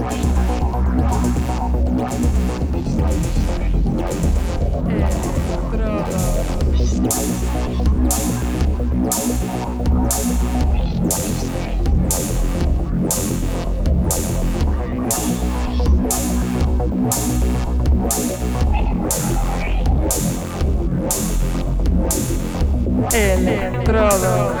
Estrada. Electrodos.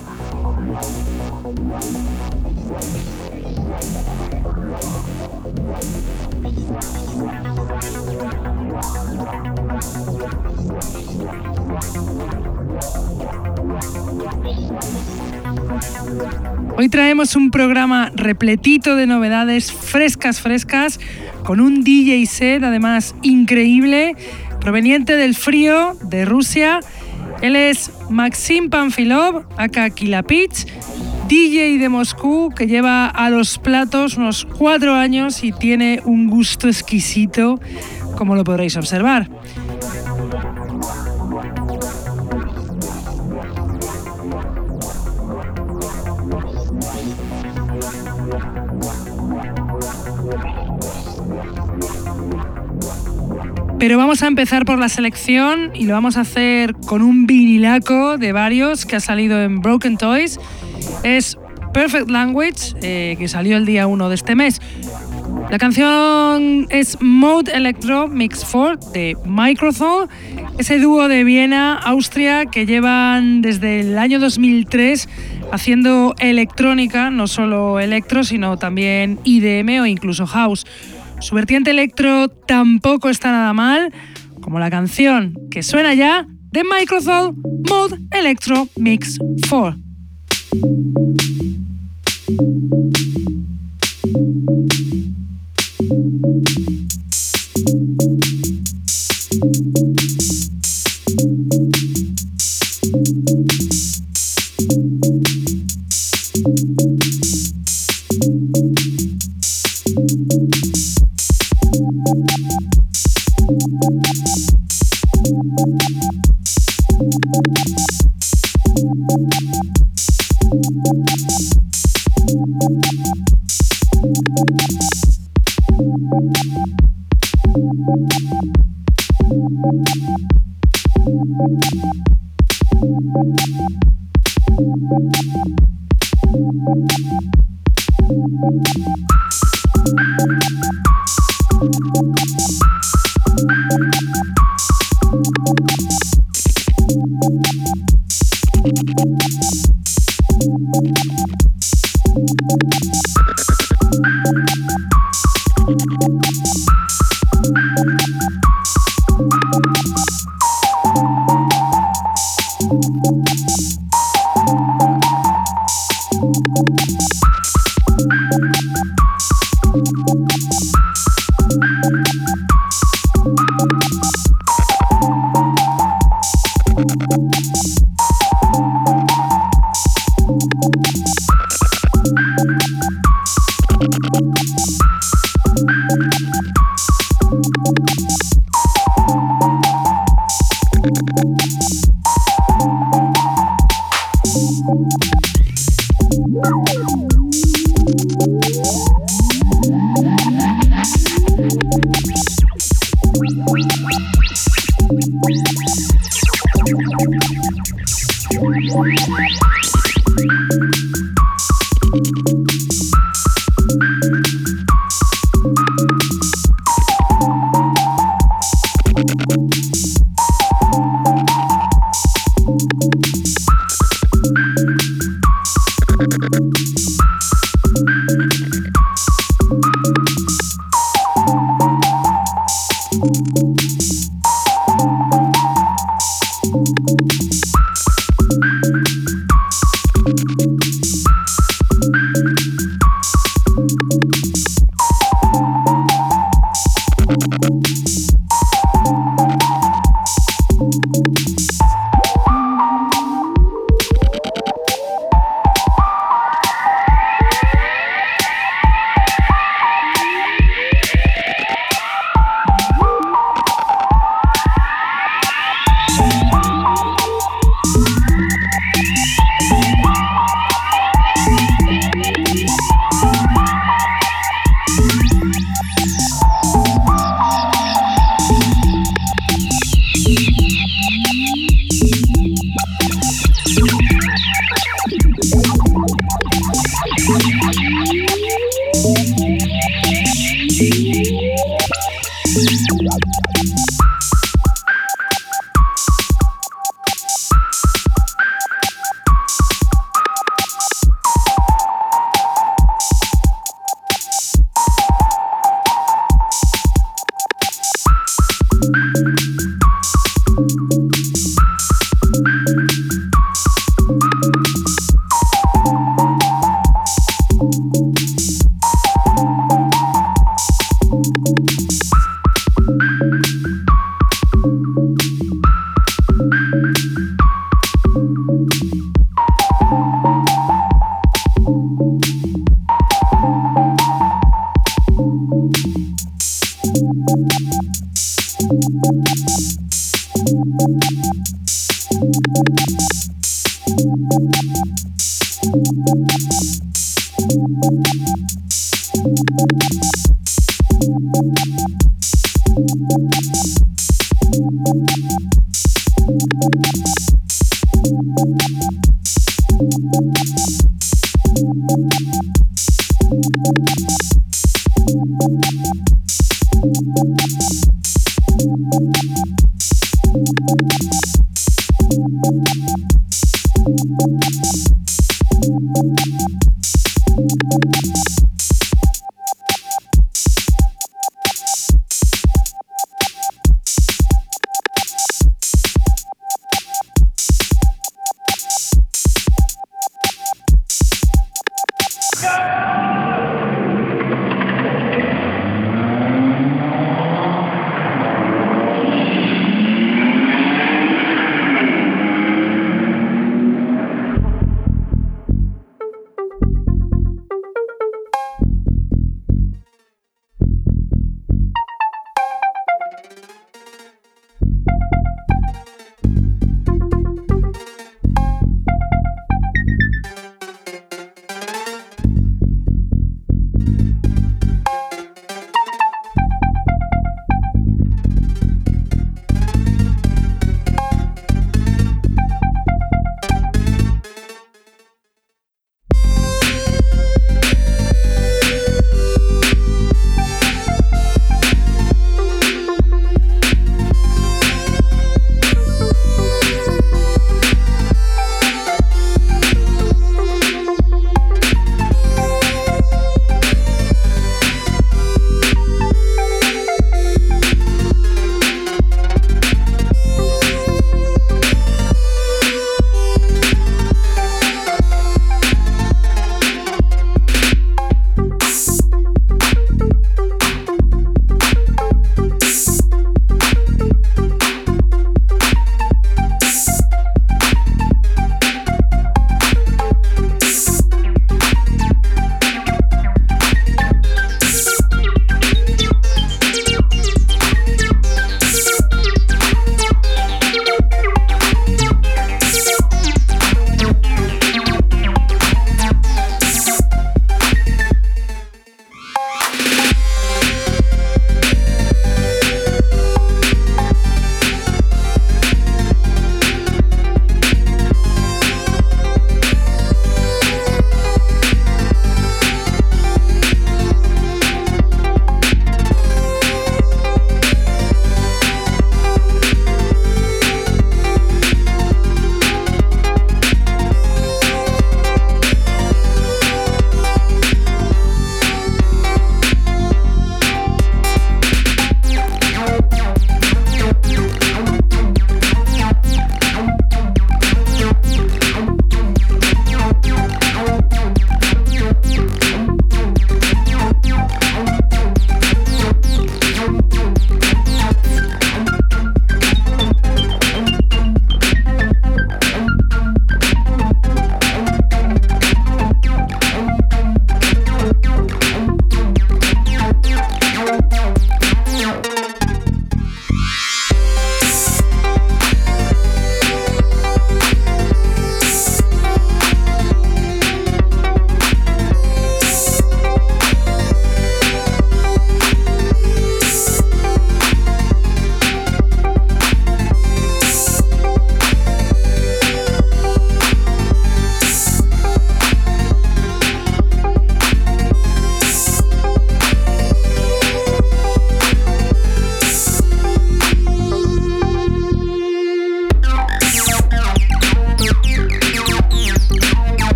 Hoy traemos un programa repletito de novedades frescas, frescas, con un DJ set además increíble, proveniente del frío de Rusia. Él es Maxim Panfilov, acá Kilapich, DJ de Moscú que lleva a los platos unos cuatro años y tiene un gusto exquisito, como lo podréis observar. Pero vamos a empezar por la selección y lo vamos a hacer con un vinilaco de varios que ha salido en Broken Toys. Es Perfect Language, eh, que salió el día 1 de este mes. La canción es Mode Electro Mix 4 de Microsoft, ese dúo de Viena, Austria, que llevan desde el año 2003 haciendo electrónica, no solo electro, sino también IDM o incluso house. Su vertiente electro tampoco está nada mal, como la canción que suena ya de Microsoft Mode Electro Mix 4.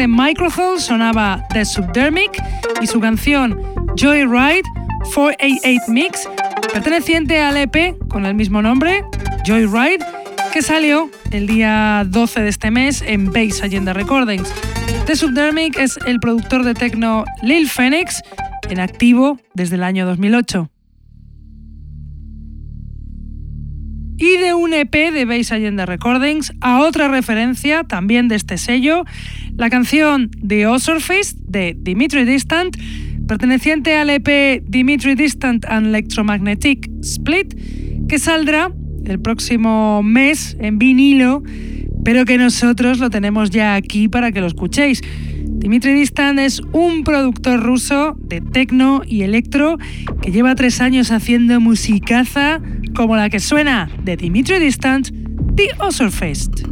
De Microsoft sonaba The Subdermic y su canción Joyride 488 Mix, perteneciente al EP con el mismo nombre, Joyride, que salió el día 12 de este mes en Base Agenda Recordings. The Subdermic es el productor de techno Lil Phoenix, en activo desde el año 2008. De un EP de Base Agenda Recordings a otra referencia también de este sello, la canción The Osurface de Dimitri Distant, perteneciente al EP Dimitri Distant and Electromagnetic Split, que saldrá el próximo mes en vinilo, pero que nosotros lo tenemos ya aquí para que lo escuchéis. Dimitri Distant es un productor ruso de techno y electro que lleva tres años haciendo musicaza como la que suena de Dimitri Distant, The Osurfest.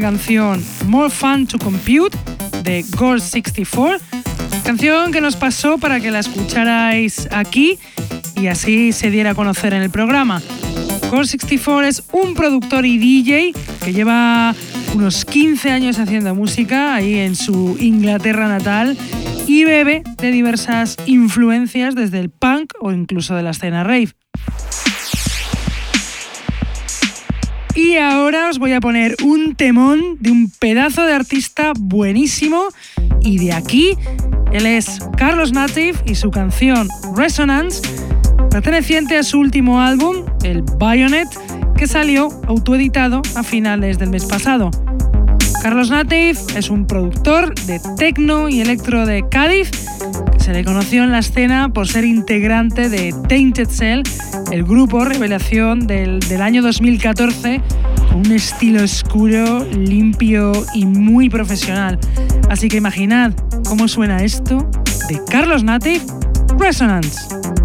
Canción More Fun to Compute de Gold 64, canción que nos pasó para que la escucharais aquí y así se diera a conocer en el programa. Gold 64 es un productor y DJ que lleva unos 15 años haciendo música ahí en su Inglaterra natal y bebe de diversas influencias desde el punk o incluso de la escena rave. Y ahora os voy a poner un temón de un pedazo de artista buenísimo. Y de aquí, él es Carlos Native y su canción Resonance, perteneciente a su último álbum, el Bayonet, que salió autoeditado a finales del mes pasado. Carlos Native es un productor de techno y electro de Cádiz se le conoció en la escena por ser integrante de Tainted Cell, el grupo revelación del, del año 2014, con un estilo oscuro, limpio y muy profesional. Así que imaginad cómo suena esto de Carlos Native, Resonance.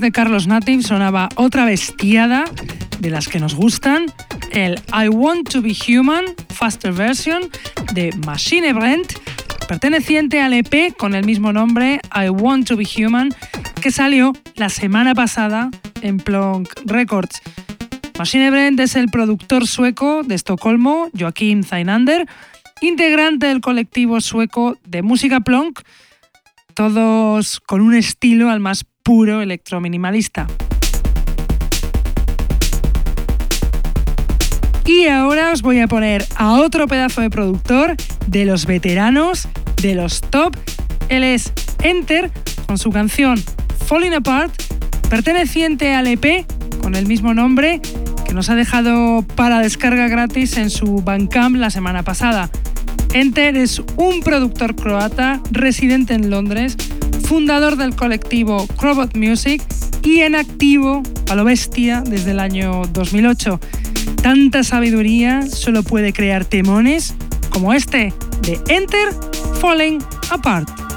De Carlos Native sonaba otra bestiada de las que nos gustan, el I Want to Be Human Faster Version de Machine Brent, perteneciente al EP con el mismo nombre, I Want to Be Human, que salió la semana pasada en Plonk Records. Machine Brent es el productor sueco de Estocolmo, Joaquim Zainander, integrante del colectivo sueco de música Plonk, todos con un estilo al más puro electrominimalista. Y ahora os voy a poner a otro pedazo de productor de los veteranos, de los top. Él es Enter con su canción Falling Apart, perteneciente al EP con el mismo nombre que nos ha dejado para descarga gratis en su Bandcamp la semana pasada. Enter es un productor croata residente en Londres, fundador del colectivo Crobot Music y en activo a lo bestia desde el año 2008. Tanta sabiduría solo puede crear temones como este de Enter Falling Apart.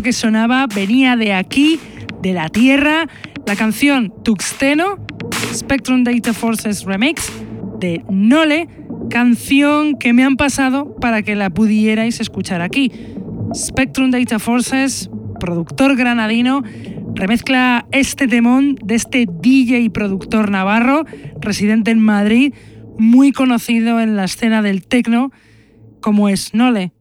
Que sonaba venía de aquí, de la Tierra, la canción Tuxteno, Spectrum Data Forces Remix de Nole, canción que me han pasado para que la pudierais escuchar aquí. Spectrum Data Forces, productor granadino, remezcla este temón de este DJ y productor navarro, residente en Madrid, muy conocido en la escena del techno, como es Nole.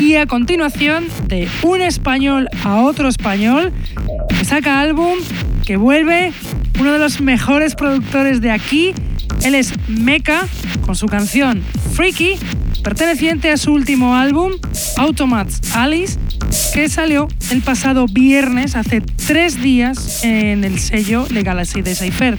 Y a continuación, de un español a otro español, que saca álbum, que vuelve, uno de los mejores productores de aquí, él es Mecha, con su canción Freaky, perteneciente a su último álbum, Automats Alice, que salió el pasado viernes, hace tres días, en el sello Legacy de Cypher.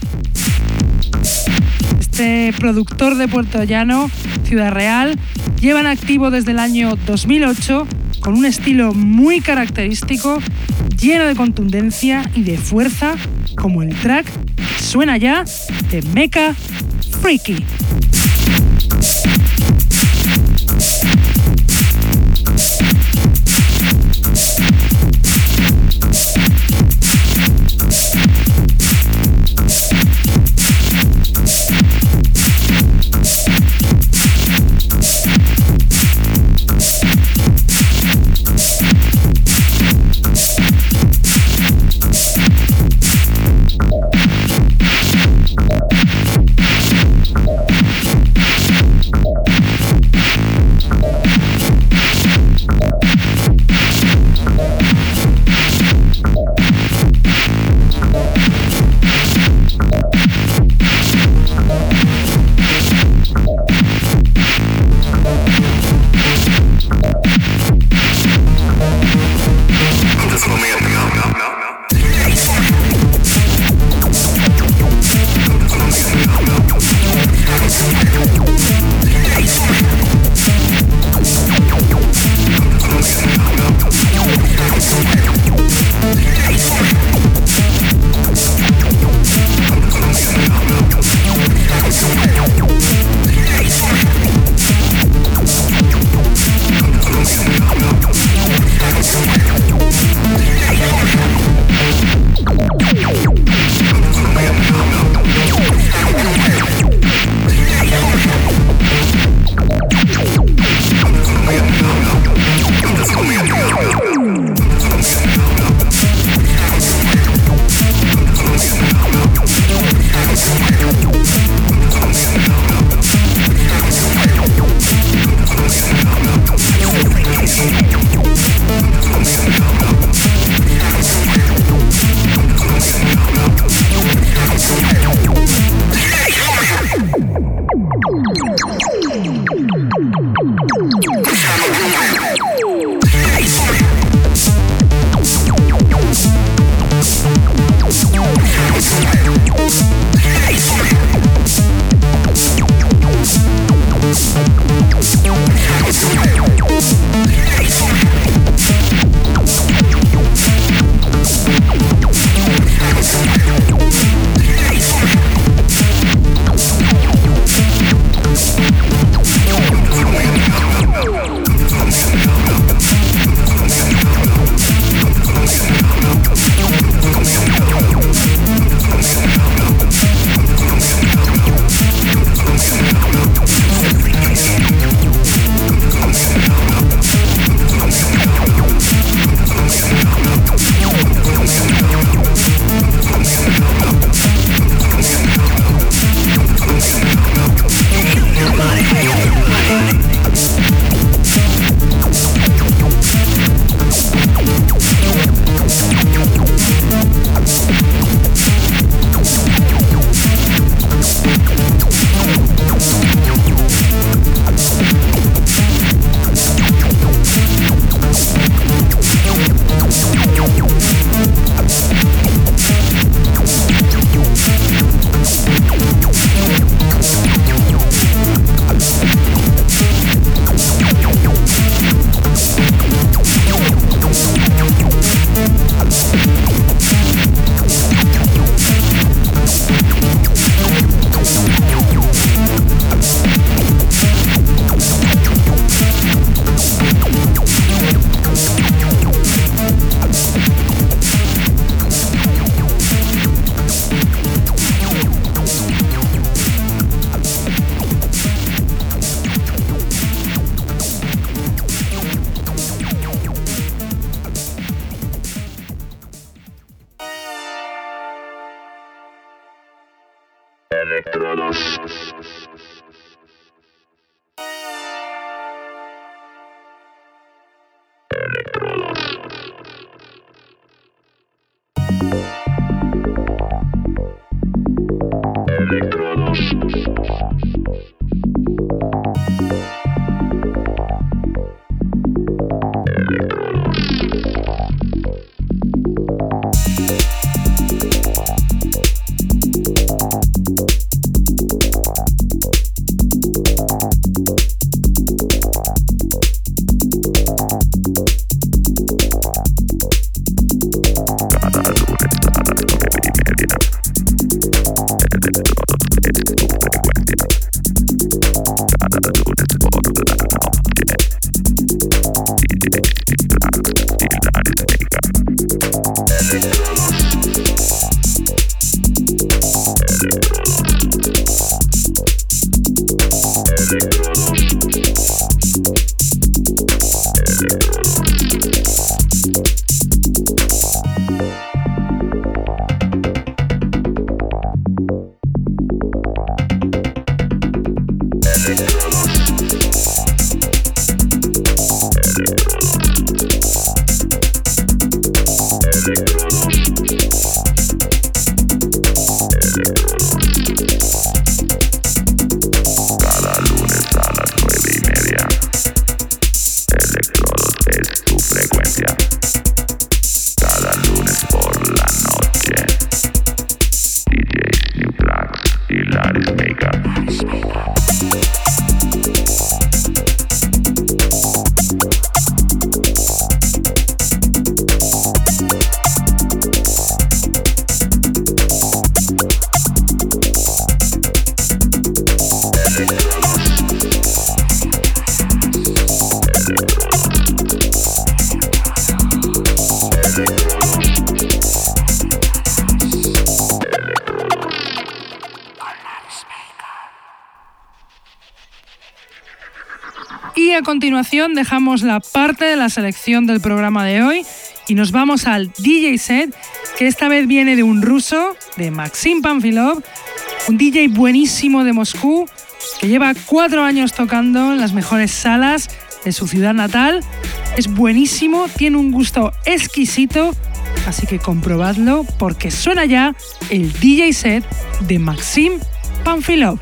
Este productor de Puerto Llano, Ciudad Real, llevan activo desde el año 2008 con un estilo muy característico, lleno de contundencia y de fuerza, como el track que suena ya de Mecha Freaky. Dejamos la parte de la selección del programa de hoy y nos vamos al DJ set, que esta vez viene de un ruso, de Maxim Panfilov, un DJ buenísimo de Moscú, que lleva cuatro años tocando en las mejores salas de su ciudad natal. Es buenísimo, tiene un gusto exquisito, así que comprobadlo porque suena ya el DJ set de Maxim Panfilov.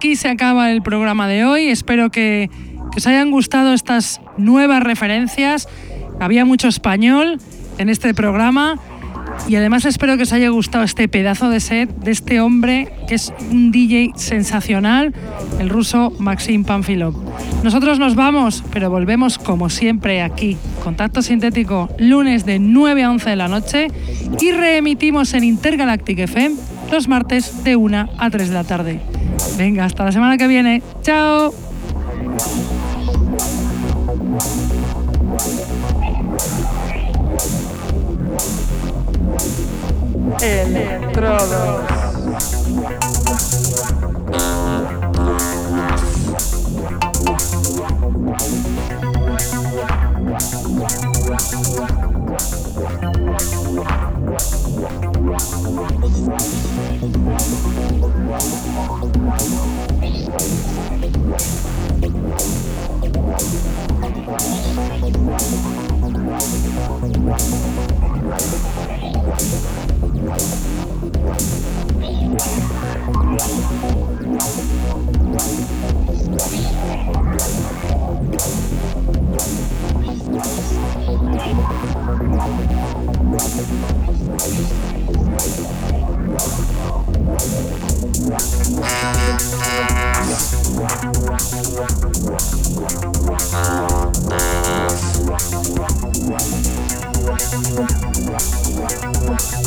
Aquí se acaba el programa de hoy. Espero que, que os hayan gustado estas nuevas referencias. Había mucho español en este programa. Y además espero que os haya gustado este pedazo de set de este hombre que es un DJ sensacional, el ruso Maxim Panfilov. Nosotros nos vamos, pero volvemos como siempre aquí. Contacto sintético lunes de 9 a 11 de la noche y reemitimos en Intergalactic FM los martes de 1 a 3 de la tarde. Venga, hasta la semana que viene. ¡Chao! Electrodos. Wow.